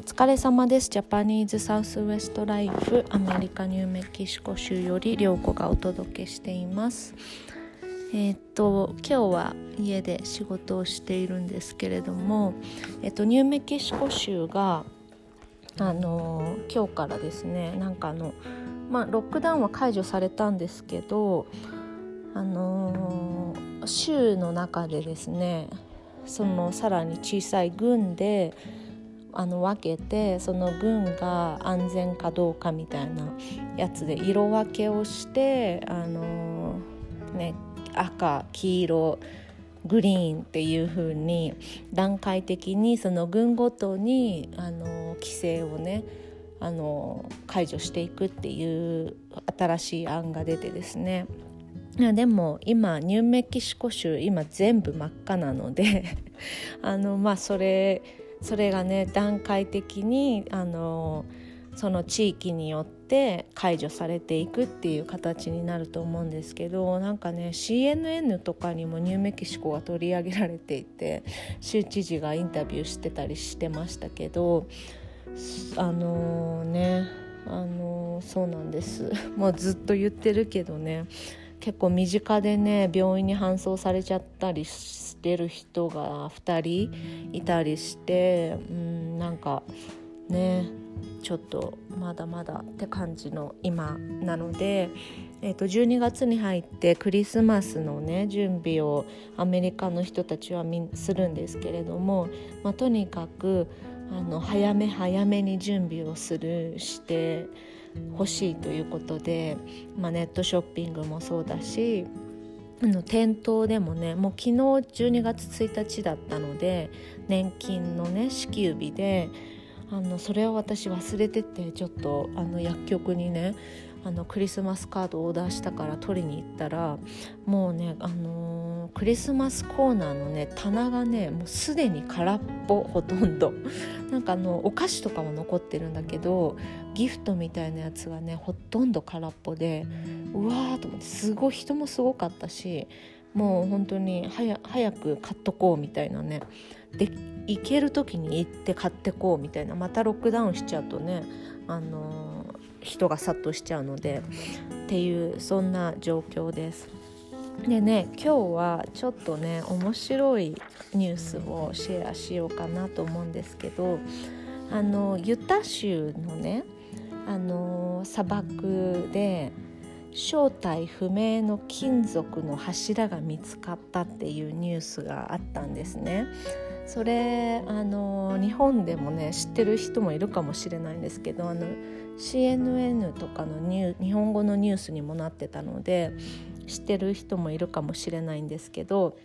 お疲れ様です。ジャパニーズサウスウエストライフアメリカニューメキシコ州より涼子がお届けしています。えー、っと今日は家で仕事をしているんですけれども、えっと、ニューメキシコ州があの今日からですねなんかあの、まあ、ロックダウンは解除されたんですけどあの州の中でですねそのさらに小さい軍であの分けてその軍が安全かどうかみたいなやつで色分けをしてあの、ね、赤黄色グリーンっていう風に段階的にその軍ごとにあの規制をねあの解除していくっていう新しい案が出てですね。でも今ニューメキシコ州今全部真っ赤なので あのまあそれそれがね段階的にあのその地域によって解除されていくっていう形になると思うんですけどなんかね CNN とかにもニューメキシコが取り上げられていて州知事がインタビューしてたりしてましたけどあのー、ねあのー、そうなんです。もうずっと言ってるけどね結構身近でね病院に搬送されちゃったりしてる人が2人いたりしてうんなんかねちょっとまだまだって感じの今なので、えー、と12月に入ってクリスマスのね準備をアメリカの人たちはするんですけれども、まあ、とにかくあの早め早めに準備をするして欲しいということで、まあ、ネットショッピングもそうだしの店頭でもねもう昨日12月1日だったので年金のね支給日であのそれを私忘れててちょっとあの薬局にねあのクリスマスカードオーダーしたから取りに行ったらもうね、あのー、クリスマスコーナーのね棚がねもうすでに空っぽ ほとんどなんかあのお菓子とかも残ってるんだけどギフトみたいなやつがねほとんど空っぽでうわーと思ってすごい人もすごかったしもう本当に早く買っとこうみたいなねで行ける時に行って買ってこうみたいなまたロックダウンしちゃうとねあのー人が殺到しちゃうのでっていうそんな状況です。でね今日はちょっとね面白いニュースをシェアしようかなと思うんですけどあのユタ州のねあの砂漠で正体不明の金属の柱が見つかったっていうニュースがあったんですね。それあの日本でもね知ってる人もいるかもしれないんですけどあの CNN とかの日本語のニュースにもなってたので知ってる人もいるかもしれないんですけど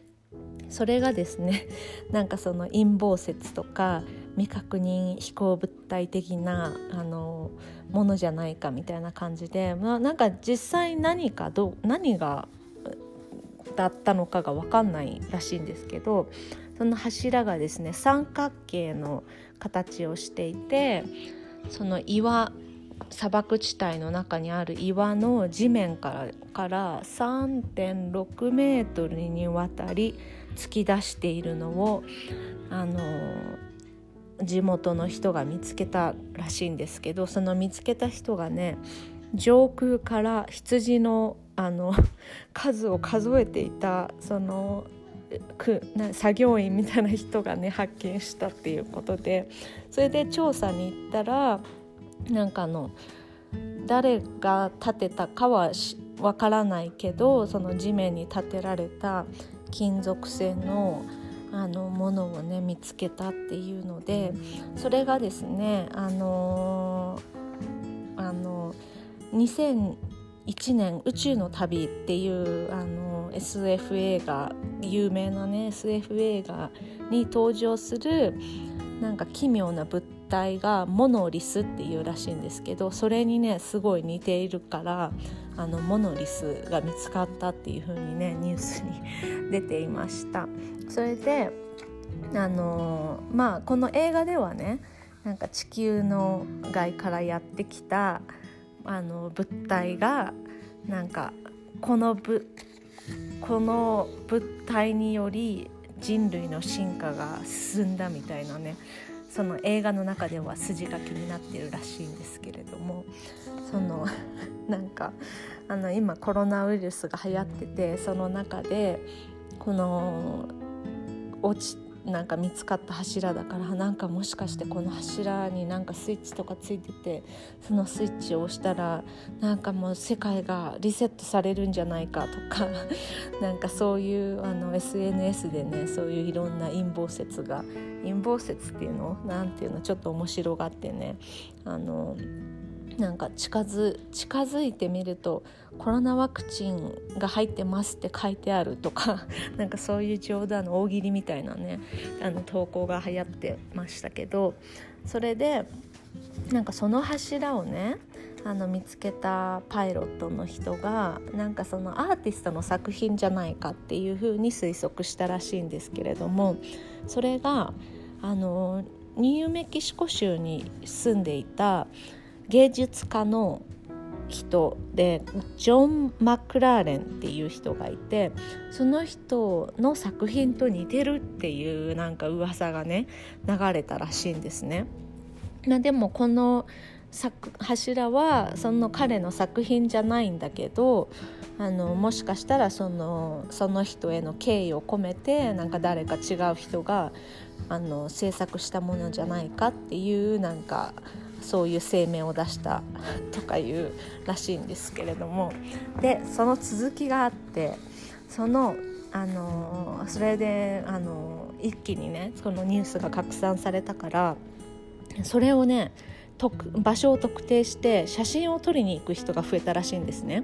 それがですね なんかその陰謀説とか未確認飛行物体的なあのものじゃないかみたいな感じで、まあ、なんか実際何かど何がだったのかが分かんないらしいんですけどその柱がですね三角形の形をしていてその岩砂漠地帯の中にある岩の地面からから3.6メートルにわたり突き出しているのをあの地元の人が見つけたらしいんですけどその見つけた人がね上空から羊のあの 数を数えていたそのくな作業員みたいな人がね発見したっていうことでそれで調査に行ったらなんかの誰が建てたかはわからないけどその地面に建てられた金属製のあのものをね見つけたっていうのでそれがですねあのー、あの2001年「宇宙の旅」っていうあの SF 映画有名なね SF 映画に登場するなんか奇妙な物体がモノリスっていうらしいんですけどそれにねすごい似ているからあのモノリスが見つかったっていう風にねニュースに出ていました。それであのまあこの映画ではねなんか地球の外からやってきたあの物体がなんかこのぶこの物体により人類の進化が進んだみたいなねその映画の中では筋書きになってるらしいんですけれどもその なんかあの今コロナウイルスが流行っててその中でこの落ちなんか見つかった柱だからなんかもしかしてこの柱になんかスイッチとかついててそのスイッチを押したらなんかもう世界がリセットされるんじゃないかとか なんかそういうあの SNS でねそういういろんな陰謀説が陰謀説っていうの？なんていうの？ちょっと面白がってねあのなんか近づ近づいてみるとコロナワクチンが入ってますって書いてあるとか なんかそういう冗談の大喜利みたいなねあの投稿が流行ってましたけどそれでなんかその柱をねあの見つけたパイロットの人がなんかそのアーティストの作品じゃないかっていうふうに推測したらしいんですけれどもそれがあのニューメキシコ州に住んでいた芸術家の人でジョン・マクラーレンっていう人がいてその人の作品と似てるっていうなんか噂がね流れたらしいんですね。まあ、でもこの柱はその彼の作品じゃないんだけどあのもしかしたらそのその人への敬意を込めてなんか誰か違う人があの制作したものじゃないかっていうなんかそういう声明を出した とかいうらしいんですけれどもでその続きがあってそのあのそれであの一気にねそのニュースが拡散されたからそれをね場所を特定して写真を撮りに行く人が増えたらしいんですね。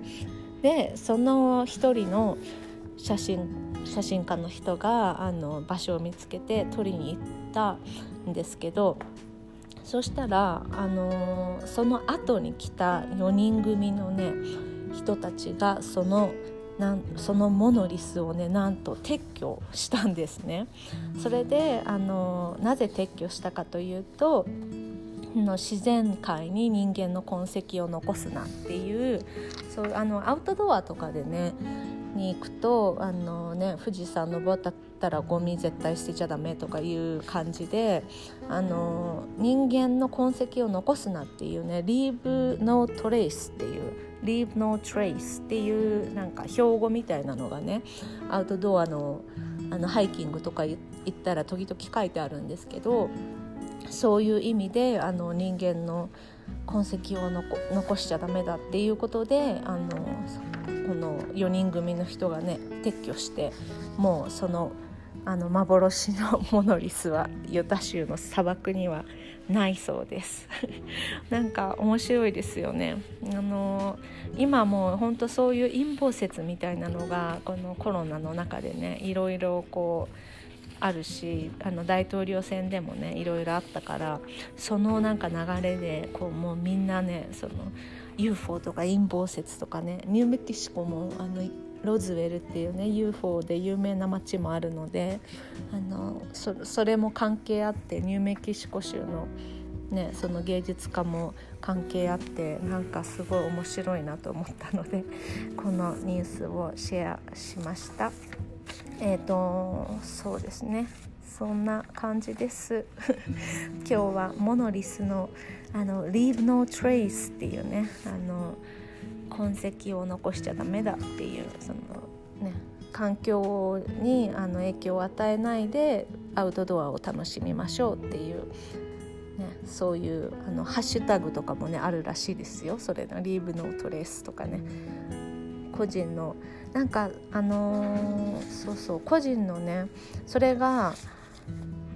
でその一人の写真写真家の人があの場所を見つけて撮りに行ったんですけどそしたら、あのー、その後に来た4人組のね人たちがそのなんそのモノリスをねなんと撤去したんですね。それで、あのー、なぜ撤去したかというとの自然界に人間の痕跡を残すなっていうそうあのアウトドアとかでねに行くとあの、ね、富士山登ったたらゴミ絶対捨てちゃダメとかいう感じであの人間の痕跡を残すなっていうね「Leave no trace」っていう「Leave no trace」っていうなんか標語みたいなのがねアウトドアのあのハイキングとか行ったら時々書いてあるんですけどそういう意味であの人間の痕跡を残しちゃダメだっていうことであのこの4人組の人がね撤去してもうそのあの幻のモノリスはユタ州の砂漠にはないそうです。なんか面白いですよね。あの今もうほんとそういう陰謀説みたいなのがこのコロナの中でねいろいろこうあるしあの大統領選でもねいろいろあったからそのなんか流れでこうもうみんなねその UFO とか陰謀説とかねニューメキシコもあのロズウェルっていうね UFO で有名な街もあるのであのそれも関係あってニューメキシコ州の,、ね、その芸術家も関係あってなんかすごい面白いなと思ったので このニュースをシェアしました。えっ、ー、とそうですねそんな感じです 今日はモノリスのあの Leave No Trace っていうねあの痕跡を残しちゃダメだっていうそのね環境にあの影響を与えないでアウトドアを楽しみましょうっていう、ね、そういうあのハッシュタグとかもねあるらしいですよ。それの「Leave No Trace」とかね。個人のなんかあのー、そうそう個人のねそれが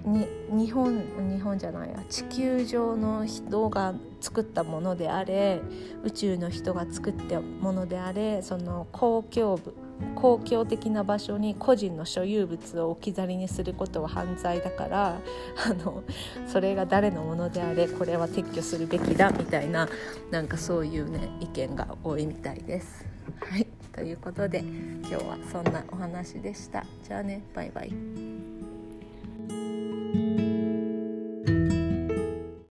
に日本日本じゃないや地球上の人が作ったものであれ宇宙の人が作ったものであれその公共部公共的な場所に個人の所有物を置き去りにすることは犯罪だから あのそれが誰のものであれこれは撤去するべきだみたいななんかそういうね意見が多いみたいです。はいということで今日はそんなお話でした。じゃあねバイバイ。